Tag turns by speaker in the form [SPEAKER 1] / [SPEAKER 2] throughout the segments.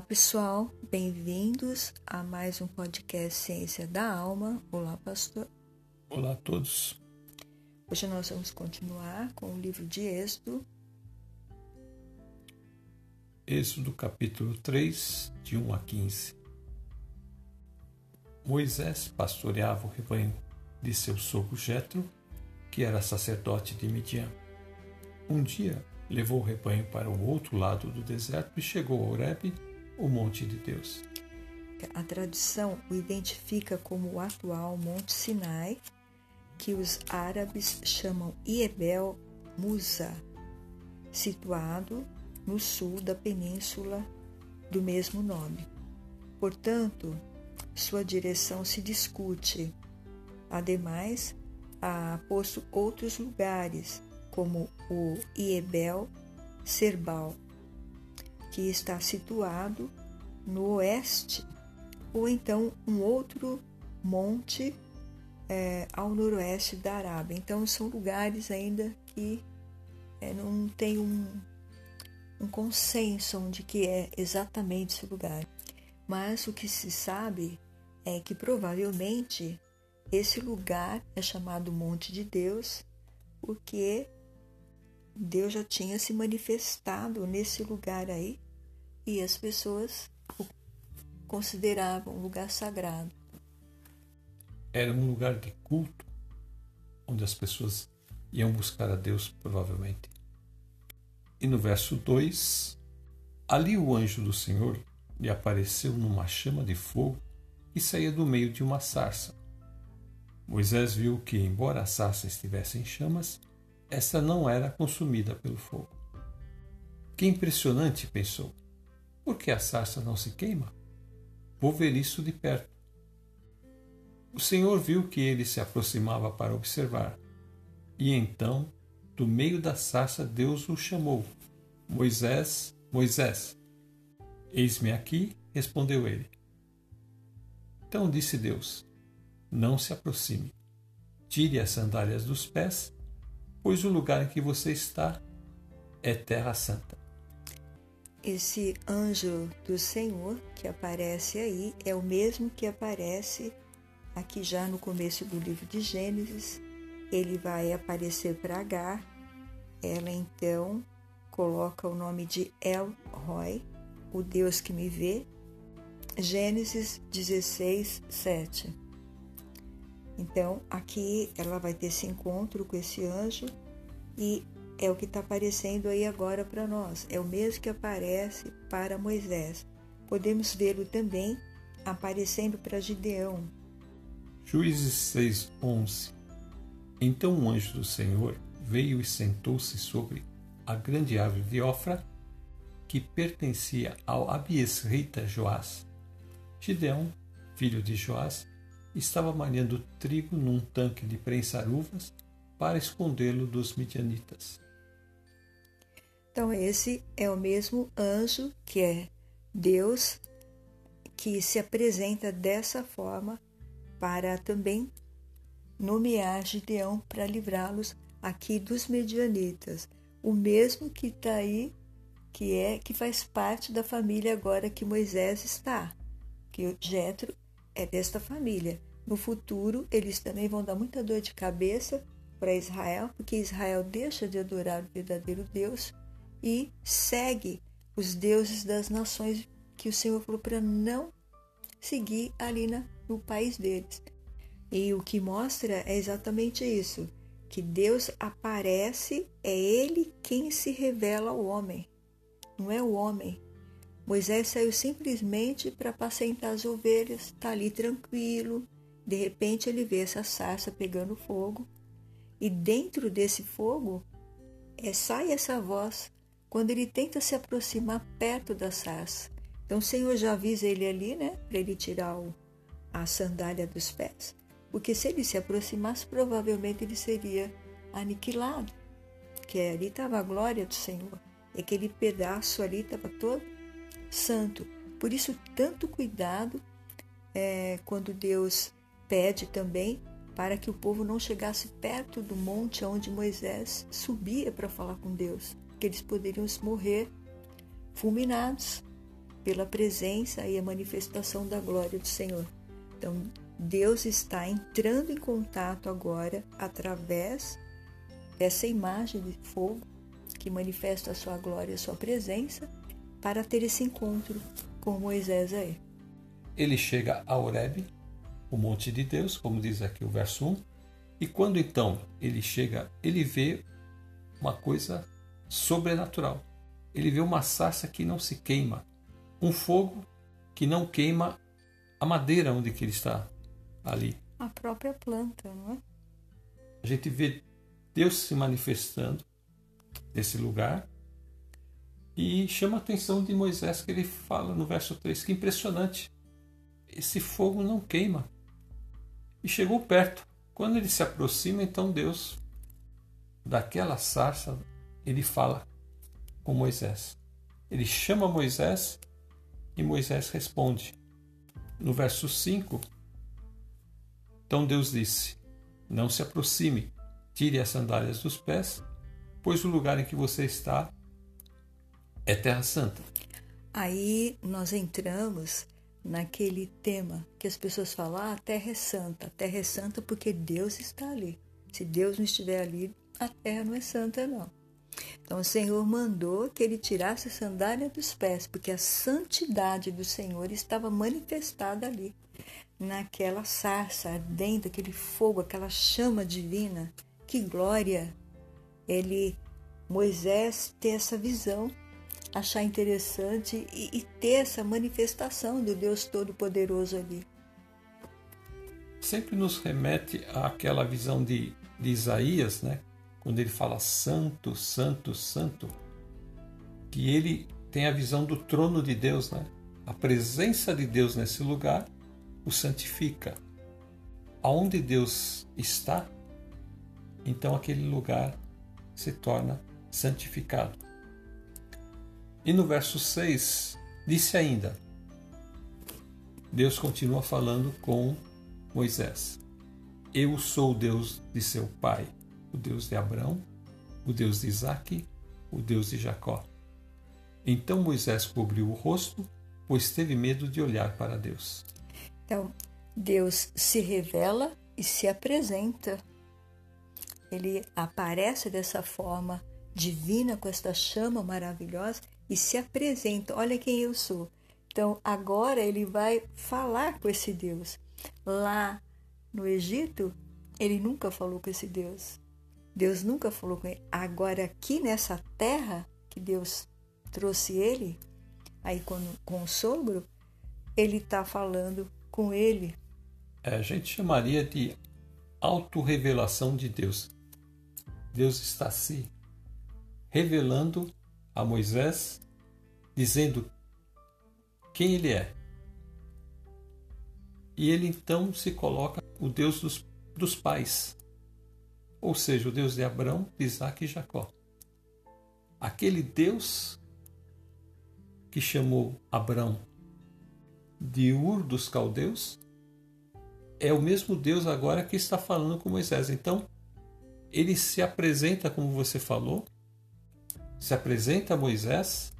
[SPEAKER 1] Olá pessoal, bem-vindos a mais um podcast Ciência da Alma. Olá, pastor.
[SPEAKER 2] Olá a todos.
[SPEAKER 1] Hoje nós vamos continuar com o livro de Êxodo.
[SPEAKER 2] Êxodo capítulo 3, de 1 a 15. Moisés pastoreava o rebanho de seu sogro Jetro, que era sacerdote de Midian. Um dia levou o rebanho para o outro lado do deserto e chegou a Horebe, o monte de Deus.
[SPEAKER 1] A tradição o identifica como o atual Monte Sinai, que os árabes chamam Iebel Musa, situado no sul da península do mesmo nome. Portanto, sua direção se discute. Ademais, há posto outros lugares, como o Iebel Serbal, que está situado no oeste, ou então um outro monte é, ao noroeste da Arábia. Então, são lugares ainda que é, não tem um, um consenso de que é exatamente esse lugar. Mas o que se sabe é que provavelmente esse lugar é chamado Monte de Deus porque Deus já tinha se manifestado nesse lugar aí e as pessoas o consideravam um lugar sagrado.
[SPEAKER 2] Era um lugar de culto onde as pessoas iam buscar a Deus, provavelmente. E no verso 2, ali o anjo do Senhor lhe apareceu numa chama de fogo que saía do meio de uma sarça. Moisés viu que, embora a sarça estivesse em chamas, essa não era consumida pelo fogo. Que impressionante, pensou. Por que a sarça não se queima? Vou ver isso de perto. O Senhor viu que ele se aproximava para observar. E então, do meio da sarça, Deus o chamou: Moisés, Moisés. Eis-me aqui, respondeu ele. Então disse Deus: Não se aproxime. Tire as sandálias dos pés pois o lugar em que você está é terra santa.
[SPEAKER 1] Esse anjo do Senhor que aparece aí é o mesmo que aparece aqui já no começo do livro de Gênesis. Ele vai aparecer para Agar. Ela então coloca o nome de El Roy, o Deus que me vê. Gênesis 16, 7. Então, aqui ela vai ter esse encontro com esse anjo e é o que está aparecendo aí agora para nós. É o mesmo que aparece para Moisés. Podemos vê-lo também aparecendo para Gideão.
[SPEAKER 2] Juízes 6:11. Então um anjo do Senhor veio e sentou-se sobre a grande árvore de Ofra, que pertencia ao Abiesrita Joás. Gideão, filho de Joás, estava malhando trigo num tanque de prensar uvas para escondê-lo dos midianitas.
[SPEAKER 1] Então, esse é o mesmo anjo que é Deus que se apresenta dessa forma para também nomear Gideão para livrá-los aqui dos medianitas. O mesmo que está aí, que é que faz parte da família agora que Moisés está, que Jetro é desta família. No futuro, eles também vão dar muita dor de cabeça para Israel, porque Israel deixa de adorar o verdadeiro Deus e segue os deuses das nações que o Senhor falou para não seguir ali na, no país deles. E o que mostra é exatamente isso: que Deus aparece, é Ele quem se revela ao homem, não é o homem. Moisés saiu simplesmente para apacentar as ovelhas, está ali tranquilo. De repente ele vê essa sarça pegando fogo e dentro desse fogo é, sai essa voz quando ele tenta se aproximar perto da sarça. Então o Senhor já avisa ele ali, né, para ele tirar o, a sandália dos pés, porque se ele se aproximasse provavelmente ele seria aniquilado, que ali estava a glória do Senhor, e aquele pedaço ali estava todo santo. Por isso, tanto cuidado é, quando Deus pede também para que o povo não chegasse perto do monte onde Moisés subia para falar com Deus, que eles poderiam morrer fulminados. pela presença e a manifestação da glória do Senhor. Então, Deus está entrando em contato agora através dessa imagem de fogo que manifesta a sua glória a sua presença para ter esse encontro com Moisés aí.
[SPEAKER 2] Ele chega a Horebe, o monte de Deus, como diz aqui o verso 1, e quando então ele chega, ele vê uma coisa sobrenatural. Ele vê uma sarça que não se queima, um fogo que não queima a madeira onde que ele está ali.
[SPEAKER 1] A própria planta, não é?
[SPEAKER 2] A gente vê Deus se manifestando nesse lugar e chama a atenção de Moisés que ele fala no verso 3, que impressionante. Esse fogo não queima. E chegou perto. Quando ele se aproxima, então Deus, daquela sarça, ele fala com Moisés. Ele chama Moisés e Moisés responde. No verso 5, então Deus disse: Não se aproxime, tire as sandálias dos pés, pois o lugar em que você está é Terra Santa.
[SPEAKER 1] Aí nós entramos naquele tema que as pessoas falam: ah, a terra é santa. A terra é santa porque Deus está ali. Se Deus não estiver ali, a terra não é santa, não. Então o Senhor mandou que ele tirasse a sandália dos pés, porque a santidade do Senhor estava manifestada ali, naquela sarça ardendo, aquele fogo, aquela chama divina. Que glória! Ele, Moisés, ter essa visão achar interessante e, e ter essa manifestação do Deus Todo-Poderoso ali.
[SPEAKER 2] Sempre nos remete àquela visão de, de Isaías, né? Quando ele fala santo, santo, santo, que ele tem a visão do trono de Deus, né? A presença de Deus nesse lugar o santifica. Aonde Deus está, então aquele lugar se torna santificado. E no verso 6, disse ainda: Deus continua falando com Moisés: Eu sou o Deus de seu pai, o Deus de Abraão, o Deus de Isaque, o Deus de Jacó. Então Moisés cobriu o rosto, pois teve medo de olhar para Deus.
[SPEAKER 1] Então, Deus se revela e se apresenta. Ele aparece dessa forma divina, com esta chama maravilhosa, e se apresenta: Olha quem eu sou. Então, agora ele vai falar com esse Deus. Lá no Egito, ele nunca falou com esse Deus. Deus nunca falou com ele. Agora, aqui nessa terra que Deus trouxe ele, aí com, com o sogro, ele está falando com ele.
[SPEAKER 2] É, a gente chamaria de autorrevelação de Deus. Deus está se revelando a Moisés, dizendo quem ele é. E ele então se coloca o Deus dos, dos pais, ou seja, o Deus de Abraão, Isaac e Jacó. Aquele Deus que chamou Abraão de Ur dos Caldeus é o mesmo Deus agora que está falando com Moisés. Então, ele se apresenta, como você falou, se apresenta a Moisés,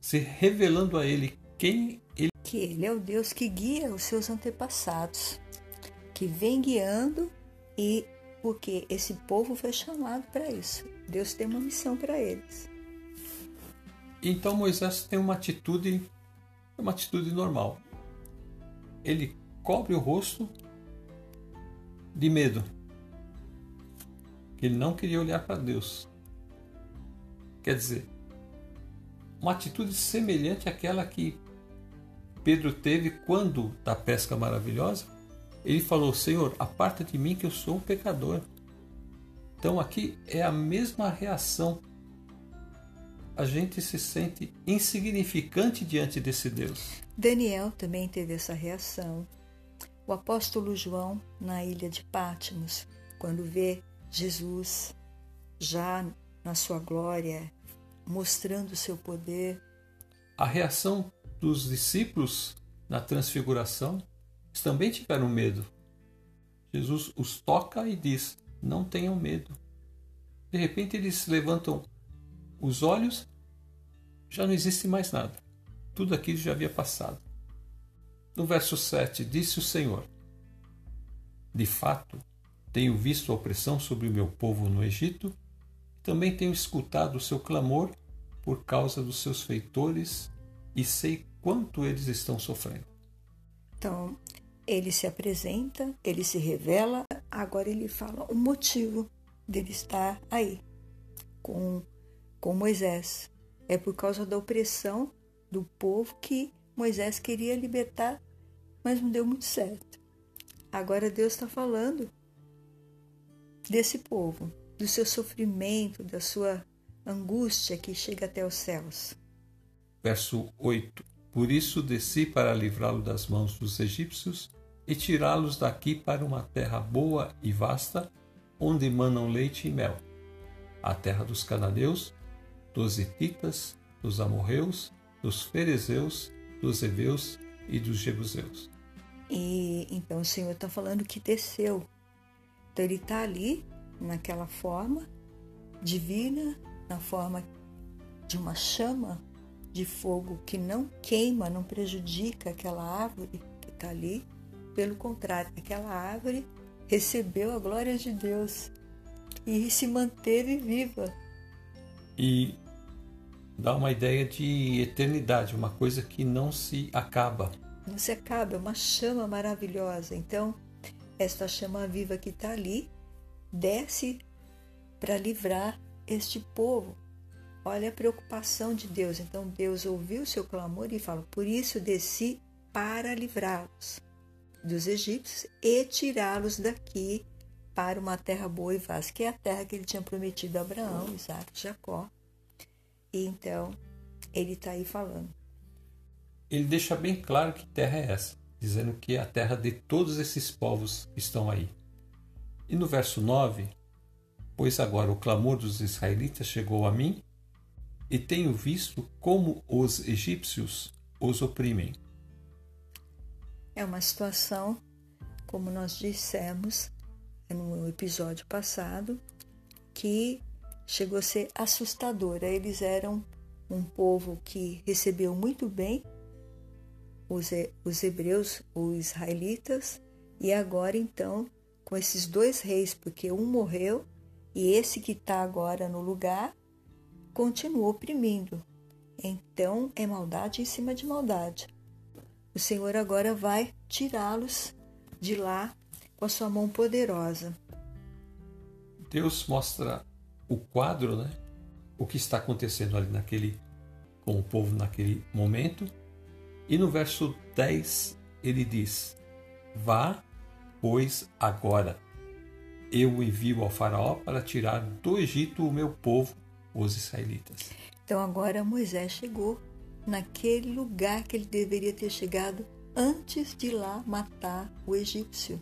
[SPEAKER 2] se revelando a ele quem ele
[SPEAKER 1] que ele é o Deus que guia os seus antepassados, que vem guiando e porque esse povo foi chamado para isso. Deus tem uma missão para eles.
[SPEAKER 2] Então Moisés tem uma atitude, uma atitude normal. Ele cobre o rosto de medo. Ele não queria olhar para Deus. Quer dizer, uma atitude semelhante àquela que Pedro teve quando da pesca maravilhosa, ele falou: Senhor, aparta de mim que eu sou um pecador. Então aqui é a mesma reação. A gente se sente insignificante diante desse Deus.
[SPEAKER 1] Daniel também teve essa reação. O apóstolo João, na ilha de Pátimos, quando vê Jesus já na sua glória, mostrando o seu poder.
[SPEAKER 2] A reação dos discípulos na transfiguração também tiveram medo. Jesus os toca e diz: Não tenham medo. De repente eles levantam os olhos, já não existe mais nada. tudo aquilo já havia passado. No verso 7, disse o Senhor: De fato, tenho visto a opressão sobre o meu povo no Egito, também tenho escutado o seu clamor por causa dos seus feitores e sei quanto eles estão sofrendo.
[SPEAKER 1] Então, ele se apresenta, ele se revela, agora ele fala o motivo dele estar aí com, com Moisés. É por causa da opressão do povo que Moisés queria libertar, mas não deu muito certo. Agora Deus está falando desse povo, do seu sofrimento, da sua angústia que chega até os céus.
[SPEAKER 2] Verso 8: Por isso desci para livrá-lo das mãos dos egípcios e tirá-los daqui para uma terra boa e vasta, onde manam leite e mel, a terra dos cananeus, dos hititas, dos amorreus, dos ferezeus, dos heveus e dos jebuseus.
[SPEAKER 1] E então o Senhor está falando que desceu. Então ele está ali naquela forma divina, na forma de uma chama de fogo que não queima, não prejudica aquela árvore que está ali. Pelo contrário, aquela árvore recebeu a glória de Deus e se manteve viva.
[SPEAKER 2] E dá uma ideia de eternidade, uma coisa que não se acaba.
[SPEAKER 1] Não se acaba, é uma chama maravilhosa. Então, esta chama viva que está ali desce para livrar este povo. Olha a preocupação de Deus. Então Deus ouviu o seu clamor e falou: Por isso desci para livrá-los dos egípcios e tirá-los daqui para uma terra boa e vasta, que é a terra que ele tinha prometido a Abraão, Isaac Jacó. E então ele está aí falando.
[SPEAKER 2] Ele deixa bem claro que terra é essa, dizendo que é a terra de todos esses povos que estão aí. E no verso 9, pois agora o clamor dos israelitas chegou a mim, e tenho visto como os egípcios os oprimem.
[SPEAKER 1] É uma situação, como nós dissemos no episódio passado, que chegou a ser assustadora. Eles eram um povo que recebeu muito bem os, os hebreus, os israelitas, e agora então com esses dois reis, porque um morreu e esse que está agora no lugar continuou oprimindo. Então é maldade em cima de maldade. O Senhor agora vai tirá-los de lá com a sua mão poderosa.
[SPEAKER 2] Deus mostra o quadro, né? O que está acontecendo ali naquele com o povo naquele momento. E no verso 10 ele diz: Vá Pois agora eu envio ao Faraó para tirar do Egito o meu povo, os israelitas.
[SPEAKER 1] Então agora Moisés chegou naquele lugar que ele deveria ter chegado antes de lá matar o egípcio.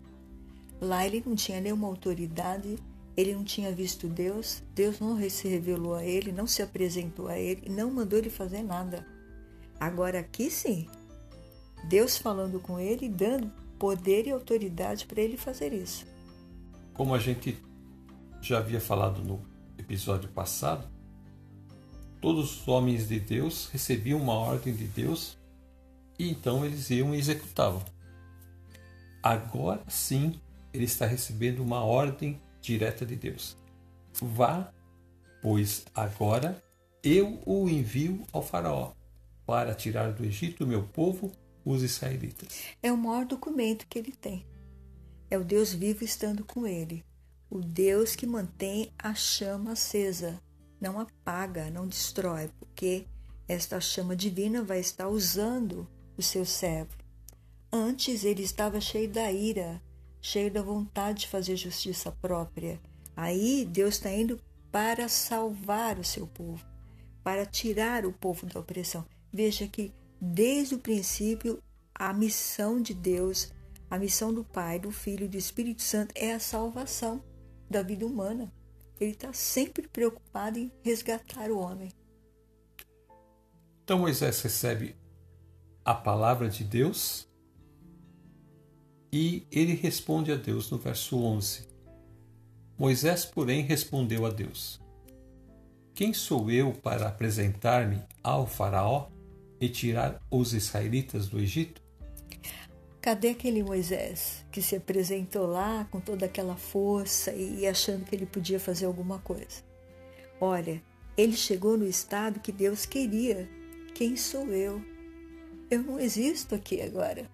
[SPEAKER 1] Lá ele não tinha nenhuma autoridade, ele não tinha visto Deus, Deus não se revelou a ele, não se apresentou a ele, não mandou ele fazer nada. Agora aqui sim, Deus falando com ele, dando poder e autoridade para ele fazer isso.
[SPEAKER 2] Como a gente já havia falado no episódio passado, todos os homens de Deus recebiam uma ordem de Deus e então eles iam e executavam. Agora sim, ele está recebendo uma ordem direta de Deus. Vá, pois agora eu o envio ao Faraó para tirar do Egito o meu povo os israelitas.
[SPEAKER 1] É o maior documento que ele tem. É o Deus vivo estando com ele. O Deus que mantém a chama acesa, não apaga, não destrói, porque esta chama divina vai estar usando o seu servo. Antes ele estava cheio da ira, cheio da vontade de fazer justiça própria. Aí Deus está indo para salvar o seu povo, para tirar o povo da opressão. Veja que Desde o princípio, a missão de Deus, a missão do Pai, do Filho e do Espírito Santo é a salvação da vida humana. Ele está sempre preocupado em resgatar o homem.
[SPEAKER 2] Então Moisés recebe a palavra de Deus e ele responde a Deus no verso 11. Moisés, porém, respondeu a Deus: Quem sou eu para apresentar-me ao Faraó? e tirar os israelitas do Egito?
[SPEAKER 1] Cadê aquele Moisés que se apresentou lá com toda aquela força e achando que ele podia fazer alguma coisa? Olha, ele chegou no estado que Deus queria. Quem sou eu? Eu não existo aqui agora.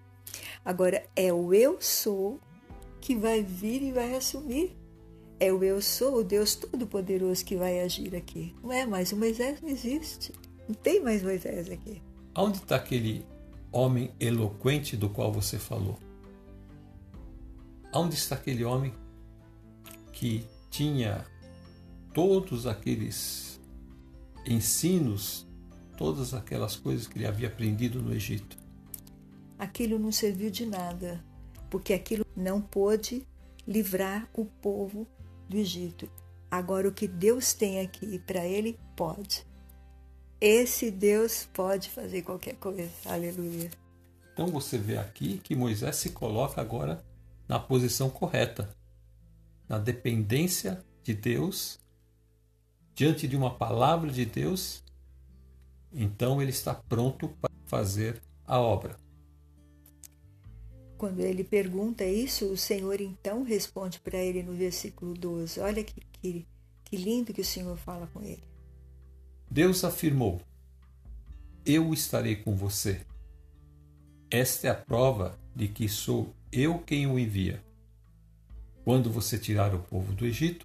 [SPEAKER 1] Agora é o eu sou que vai vir e vai assumir. É o eu sou, o Deus Todo-Poderoso que vai agir aqui. Não é mais, o Moisés não existe. Não tem mais Moisés aqui.
[SPEAKER 2] Onde está aquele homem eloquente do qual você falou? Onde está aquele homem que tinha todos aqueles ensinos, todas aquelas coisas que ele havia aprendido no Egito?
[SPEAKER 1] Aquilo não serviu de nada, porque aquilo não pôde livrar o povo do Egito. Agora, o que Deus tem aqui para ele, pode. Esse Deus pode fazer qualquer coisa. Aleluia.
[SPEAKER 2] Então você vê aqui que Moisés se coloca agora na posição correta, na dependência de Deus, diante de uma palavra de Deus. Então ele está pronto para fazer a obra.
[SPEAKER 1] Quando ele pergunta isso, o Senhor então responde para ele no versículo 12. Olha que, que, que lindo que o Senhor fala com ele.
[SPEAKER 2] Deus afirmou: Eu estarei com você. Esta é a prova de que sou eu quem o envia. Quando você tirar o povo do Egito,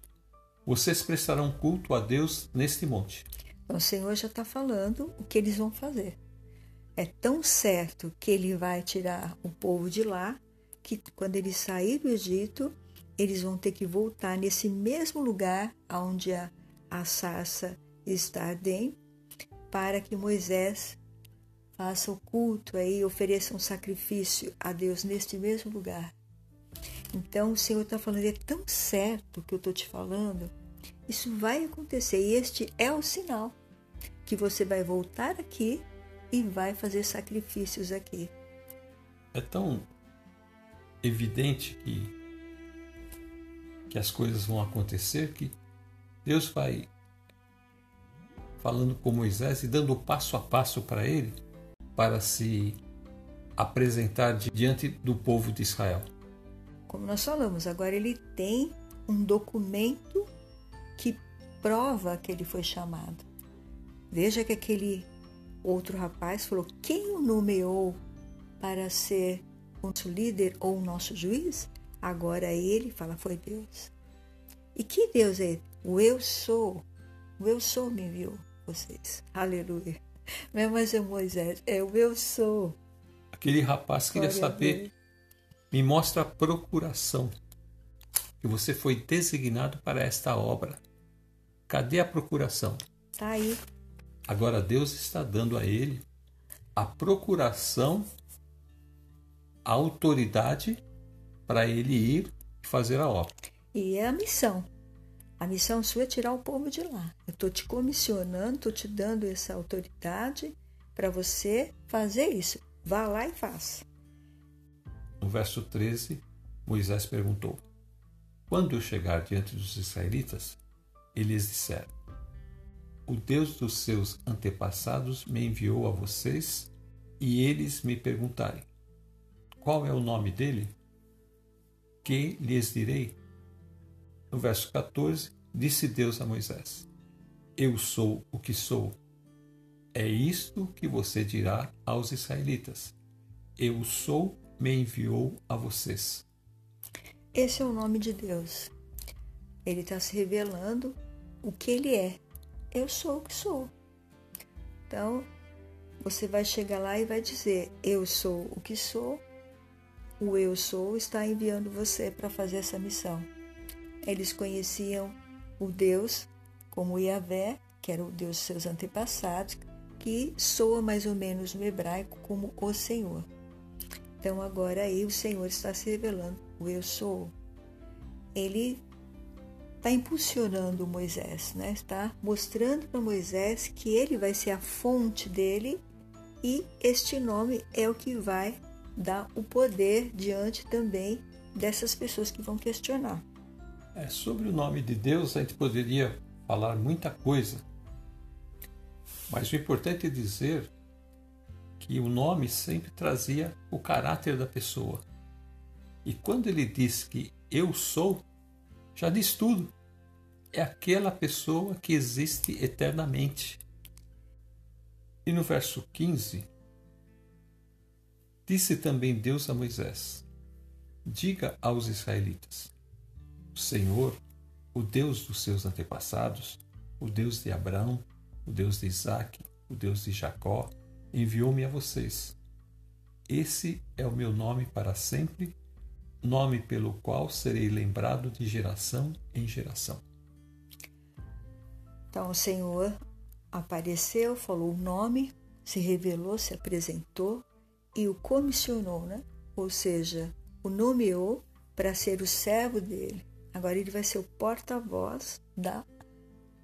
[SPEAKER 2] vocês prestarão culto a Deus neste monte.
[SPEAKER 1] Então, o Senhor já está falando o que eles vão fazer. É tão certo que ele vai tirar o povo de lá que quando eles saírem do Egito, eles vão ter que voltar nesse mesmo lugar onde a, a sarça está ardendo, para que Moisés faça o culto aí, ofereça um sacrifício a Deus neste mesmo lugar. Então o Senhor está falando, é tão certo que eu estou te falando, isso vai acontecer e este é o sinal que você vai voltar aqui e vai fazer sacrifícios aqui.
[SPEAKER 2] É tão evidente que que as coisas vão acontecer que Deus vai falando com Moisés e dando passo a passo para ele para se apresentar diante do povo de Israel.
[SPEAKER 1] Como nós falamos, agora ele tem um documento que prova que ele foi chamado. Veja que aquele outro rapaz falou: Quem o nomeou para ser nosso líder ou nosso juiz? Agora ele fala: Foi Deus. E que Deus é? O eu sou. O eu sou me enviou vocês. Aleluia. Não é mais o Moisés, é o eu sou.
[SPEAKER 2] Aquele rapaz queria saber, me mostra a procuração, que você foi designado para esta obra. Cadê a procuração?
[SPEAKER 1] Está aí.
[SPEAKER 2] Agora Deus está dando a ele a procuração, a autoridade para ele ir fazer a obra.
[SPEAKER 1] E é a missão. A missão sua é tirar o povo de lá. Eu estou te comissionando, estou te dando essa autoridade para você fazer isso. Vá lá e faça.
[SPEAKER 2] No verso 13, Moisés perguntou: Quando eu chegar diante dos israelitas, eles disseram: O Deus dos seus antepassados me enviou a vocês, e eles me perguntarem: Qual é o nome dele? Que lhes direi? No verso 14, disse Deus a Moisés: Eu sou o que sou. É isto que você dirá aos israelitas: Eu sou, me enviou a vocês.
[SPEAKER 1] Esse é o nome de Deus. Ele está se revelando o que ele é. Eu sou o que sou. Então, você vai chegar lá e vai dizer: Eu sou o que sou. O eu sou está enviando você para fazer essa missão. Eles conheciam o Deus como Yahvé, que era o Deus dos seus antepassados, que soa mais ou menos no hebraico como o Senhor. Então agora aí o Senhor está se revelando, o eu sou. Ele está impulsionando Moisés, né? está mostrando para Moisés que ele vai ser a fonte dele e este nome é o que vai dar o poder diante também dessas pessoas que vão questionar.
[SPEAKER 2] É, sobre o nome de Deus, a gente poderia falar muita coisa, mas o importante é dizer que o nome sempre trazia o caráter da pessoa. E quando ele diz que eu sou, já diz tudo. É aquela pessoa que existe eternamente. E no verso 15, disse também Deus a Moisés: Diga aos israelitas: O Senhor, o Deus dos seus antepassados, o Deus de Abraão, o Deus de Isaque, o Deus de Jacó, enviou-me a vocês. Esse é o meu nome para sempre, nome pelo qual serei lembrado de geração em geração.
[SPEAKER 1] Então o Senhor apareceu, falou o nome, se revelou, se apresentou e o comissionou, né? Ou seja, o nomeou para ser o servo dele. Agora ele vai ser o porta-voz da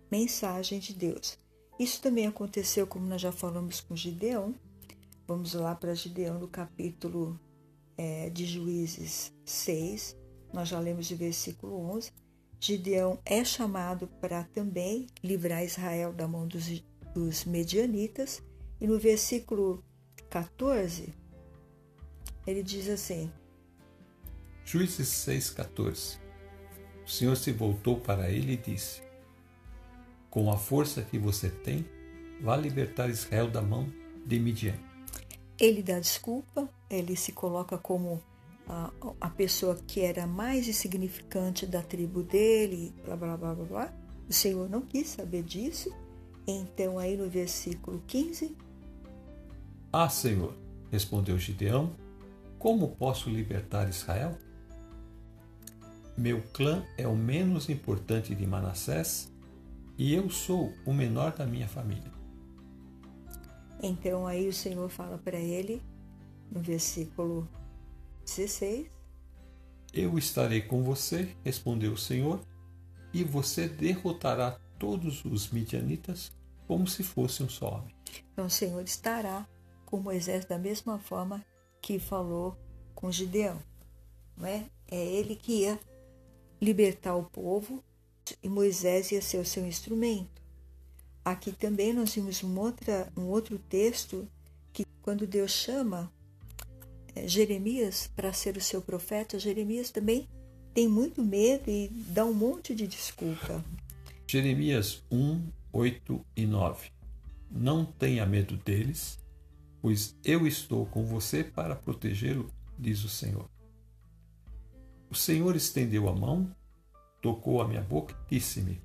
[SPEAKER 1] mensagem de Deus. Isso também aconteceu, como nós já falamos com Gideão. Vamos lá para Gideão no capítulo é, de Juízes 6, nós já lemos de versículo 11. Gideão é chamado para também livrar Israel da mão dos, dos medianitas. E no versículo 14, ele diz assim:
[SPEAKER 2] Juízes 6,14 O Senhor se voltou para ele e disse: com a força que você tem, vá libertar Israel da mão de Midian.
[SPEAKER 1] Ele dá desculpa, ele se coloca como a, a pessoa que era mais insignificante da tribo dele, blá blá blá blá blá. O Senhor não quis saber disso. Então, aí no versículo 15.
[SPEAKER 2] Ah, Senhor, respondeu Gideão, como posso libertar Israel? Meu clã é o menos importante de Manassés e eu sou o menor da minha família.
[SPEAKER 1] Então aí o Senhor fala para ele, no versículo 16:
[SPEAKER 2] Eu estarei com você, respondeu o Senhor, e você derrotará todos os midianitas como se fosse um só homem.
[SPEAKER 1] Então o Senhor estará com Moisés da mesma forma que falou com Gideão. Não é? é ele que ia libertar o povo e Moisés ia ser o seu instrumento. Aqui também nós vimos um, outra, um outro texto que, quando Deus chama é, Jeremias para ser o seu profeta, Jeremias também tem muito medo e dá um monte de desculpa.
[SPEAKER 2] Jeremias 1, 8 e 9. Não tenha medo deles, pois eu estou com você para protegê-lo, diz o Senhor. O Senhor estendeu a mão tocou a minha boca e disse-me: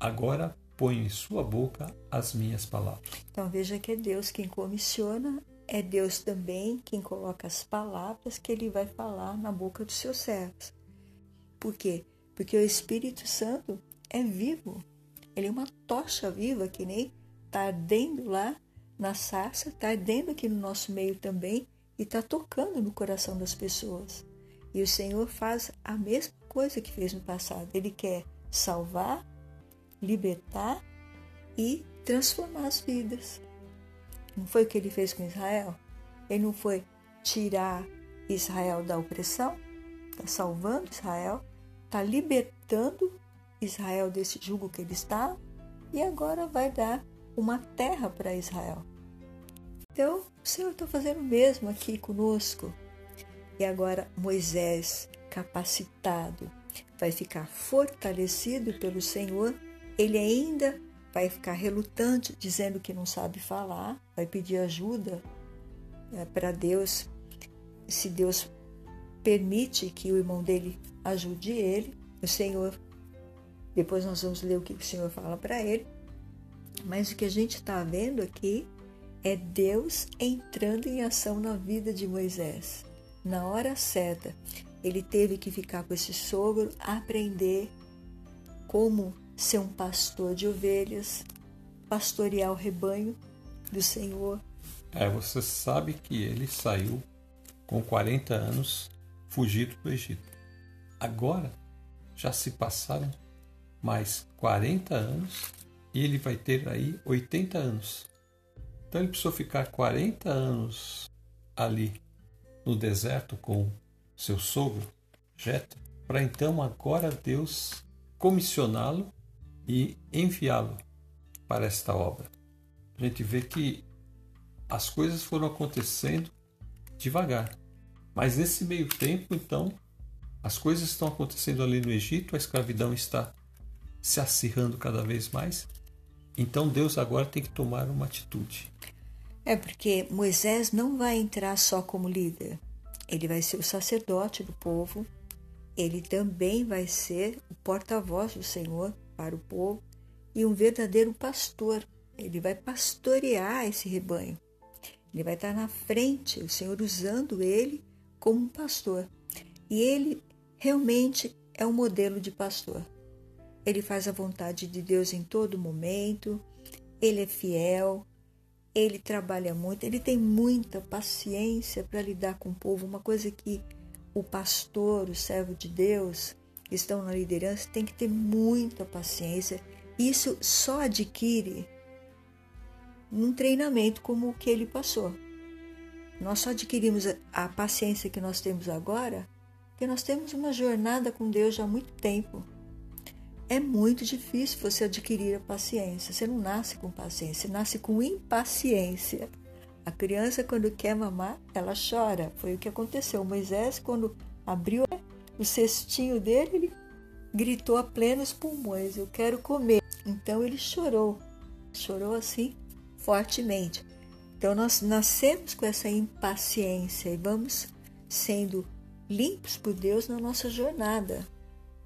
[SPEAKER 2] Agora põe em sua boca as minhas palavras.
[SPEAKER 1] Então veja que é Deus quem comissiona, é Deus também quem coloca as palavras que ele vai falar na boca dos seus servos. Por quê? Porque o Espírito Santo é vivo. Ele é uma tocha viva que nem está ardendo lá na sarça, está ardendo aqui no nosso meio também e está tocando no coração das pessoas. E o Senhor faz a mesma coisa que fez no passado. Ele quer salvar, libertar e transformar as vidas. Não foi o que ele fez com Israel? Ele não foi tirar Israel da opressão? Está salvando Israel, está libertando Israel desse jugo que ele está e agora vai dar uma terra para Israel. Então, o Senhor está fazendo o mesmo aqui conosco. E agora Moisés capacitado, vai ficar fortalecido pelo Senhor, ele ainda vai ficar relutante, dizendo que não sabe falar, vai pedir ajuda é, para Deus, se Deus permite que o irmão dele ajude ele, o Senhor. Depois nós vamos ler o que o Senhor fala para ele. Mas o que a gente está vendo aqui é Deus entrando em ação na vida de Moisés, na hora certa. Ele teve que ficar com esse sogro, aprender como ser um pastor de ovelhas, pastorear o rebanho do Senhor.
[SPEAKER 2] É, você sabe que ele saiu com 40 anos fugido do Egito. Agora já se passaram mais 40 anos e ele vai ter aí 80 anos. Então ele precisou ficar 40 anos ali no deserto com seu sogro, Jetro, para então agora Deus comissioná-lo e enviá-lo para esta obra. A gente vê que as coisas foram acontecendo devagar. Mas nesse meio tempo, então, as coisas estão acontecendo ali no Egito, a escravidão está se acirrando cada vez mais. Então Deus agora tem que tomar uma atitude.
[SPEAKER 1] É porque Moisés não vai entrar só como líder. Ele vai ser o sacerdote do povo. Ele também vai ser o porta-voz do Senhor para o povo e um verdadeiro pastor. Ele vai pastorear esse rebanho. Ele vai estar na frente, o Senhor usando ele como um pastor. E ele realmente é um modelo de pastor. Ele faz a vontade de Deus em todo momento, ele é fiel, ele trabalha muito, ele tem muita paciência para lidar com o povo, uma coisa que o pastor, o servo de Deus, que estão na liderança, tem que ter muita paciência. Isso só adquire num treinamento como o que ele passou. Nós só adquirimos a paciência que nós temos agora porque nós temos uma jornada com Deus já há muito tempo. É muito difícil você adquirir a paciência. Você não nasce com paciência, você nasce com impaciência. A criança, quando quer mamar, ela chora. Foi o que aconteceu. Moisés, quando abriu o cestinho dele, ele gritou a plenos pulmões: Eu quero comer. Então ele chorou. Chorou assim fortemente. Então nós nascemos com essa impaciência e vamos sendo limpos por Deus na nossa jornada.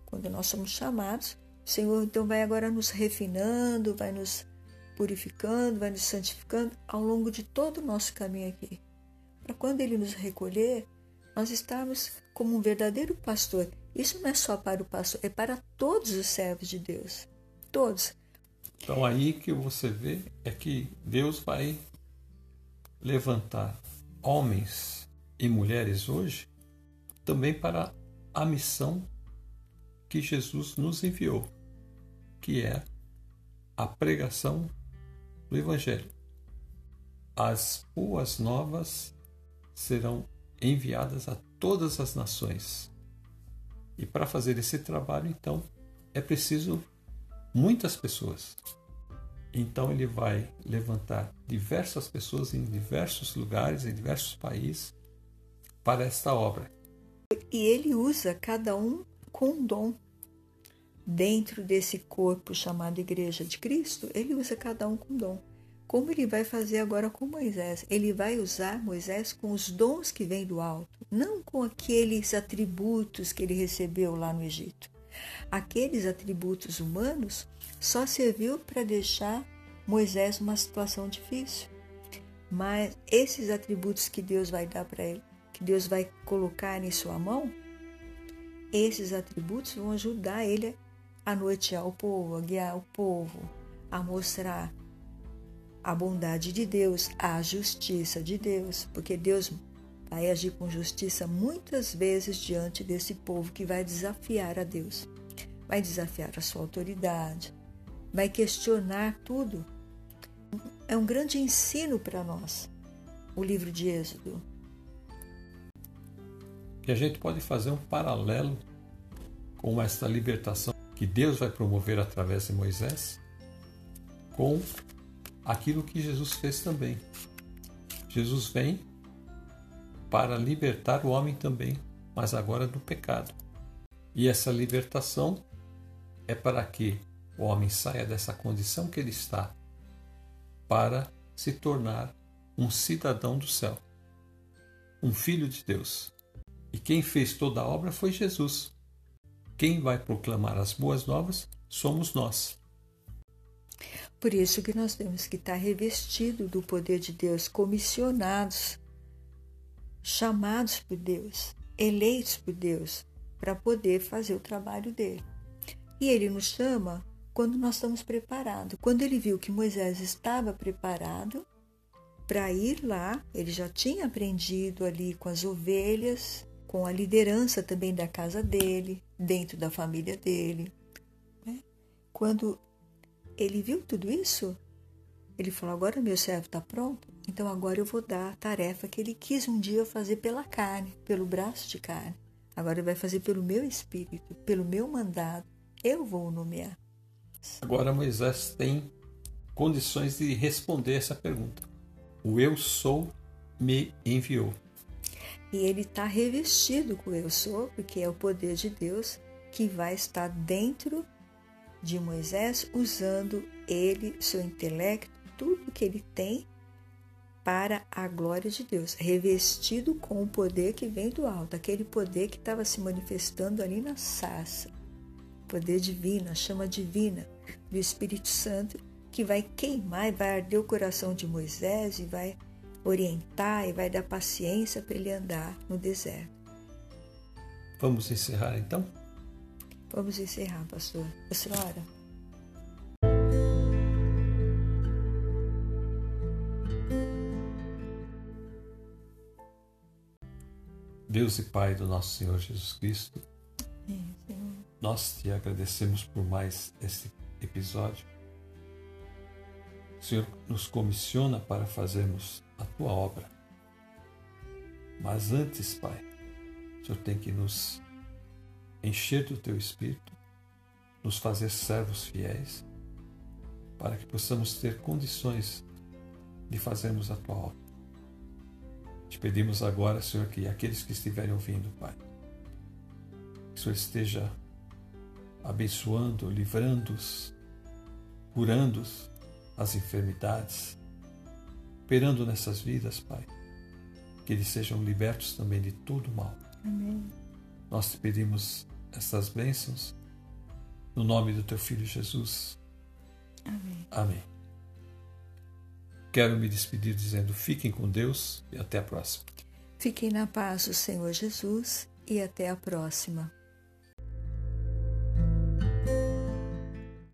[SPEAKER 1] Quando nós somos chamados, o Senhor então vai agora nos refinando, vai nos purificando, vai nos santificando ao longo de todo o nosso caminho aqui. Para quando Ele nos recolher, nós estarmos como um verdadeiro pastor. Isso não é só para o pastor, é para todos os servos de Deus. Todos.
[SPEAKER 2] Então aí que você vê é que Deus vai levantar homens e mulheres hoje também para a missão que Jesus nos enviou, que é a pregação do Evangelho. As boas novas serão enviadas a todas as nações. E para fazer esse trabalho, então, é preciso muitas pessoas. Então ele vai levantar diversas pessoas em diversos lugares, em diversos países, para esta obra.
[SPEAKER 1] E ele usa cada um com um dom. Dentro desse corpo chamado Igreja de Cristo, ele usa cada um com dom. Como ele vai fazer agora com Moisés? Ele vai usar Moisés com os dons que vêm do alto, não com aqueles atributos que ele recebeu lá no Egito. Aqueles atributos humanos só serviu para deixar Moisés numa situação difícil. Mas esses atributos que Deus vai dar para ele, que Deus vai colocar em sua mão, esses atributos vão ajudar ele a nortear o povo, a guiar o povo, a mostrar a bondade de Deus, a justiça de Deus, porque Deus vai agir com justiça muitas vezes diante desse povo que vai desafiar a Deus, vai desafiar a sua autoridade, vai questionar tudo. É um grande ensino para nós, o livro de Êxodo.
[SPEAKER 2] E a gente pode fazer um paralelo com esta libertação que Deus vai promover através de Moisés, com aquilo que Jesus fez também. Jesus vem para libertar o homem também, mas agora do pecado. E essa libertação é para que o homem saia dessa condição que ele está, para se tornar um cidadão do céu, um filho de Deus. E quem fez toda a obra foi Jesus. Quem vai proclamar as boas novas somos nós.
[SPEAKER 1] Por isso que nós temos que estar revestidos do poder de Deus, comissionados, chamados por Deus, eleitos por Deus, para poder fazer o trabalho dele. E ele nos chama quando nós estamos preparados. Quando ele viu que Moisés estava preparado para ir lá, ele já tinha aprendido ali com as ovelhas, com a liderança também da casa dele, dentro da família dele. Né? Quando ele viu tudo isso, ele falou: Agora meu servo está pronto, então agora eu vou dar a tarefa que ele quis um dia fazer pela carne, pelo braço de carne. Agora ele vai fazer pelo meu espírito, pelo meu mandado. Eu vou nomear.
[SPEAKER 2] Agora Moisés tem condições de responder essa pergunta. O Eu Sou me enviou.
[SPEAKER 1] E ele está revestido com Eu Sou, porque é o poder de Deus que vai estar dentro de Moisés, usando ele, seu intelecto, tudo que ele tem para a glória de Deus, revestido com o poder que vem do alto, aquele poder que estava se manifestando ali na sarça. Poder divino, a chama divina do Espírito Santo, que vai queimar e vai arder o coração de Moisés e vai orientar e vai dar paciência para ele andar no deserto.
[SPEAKER 2] Vamos encerrar então?
[SPEAKER 1] Vamos encerrar, pastor. A senhora?
[SPEAKER 2] Deus e Pai do nosso Senhor Jesus Cristo, nós te agradecemos por mais este episódio. O Senhor nos comissiona para fazermos a tua obra. Mas antes, Pai, o Senhor tem que nos encher do teu espírito, nos fazer servos fiéis, para que possamos ter condições de fazermos a tua obra. Te pedimos agora, Senhor, que aqueles que estiverem ouvindo, Pai, que o Senhor esteja abençoando, livrando-os, curando-os as enfermidades, operando nessas vidas, Pai, que eles sejam libertos também de todo mal.
[SPEAKER 1] Amém.
[SPEAKER 2] Nós te pedimos essas bênçãos no nome do teu filho Jesus.
[SPEAKER 1] Amém.
[SPEAKER 2] Amém. Quero me despedir dizendo: fiquem com Deus e até a próxima.
[SPEAKER 1] Fiquem na paz do Senhor Jesus e até a próxima.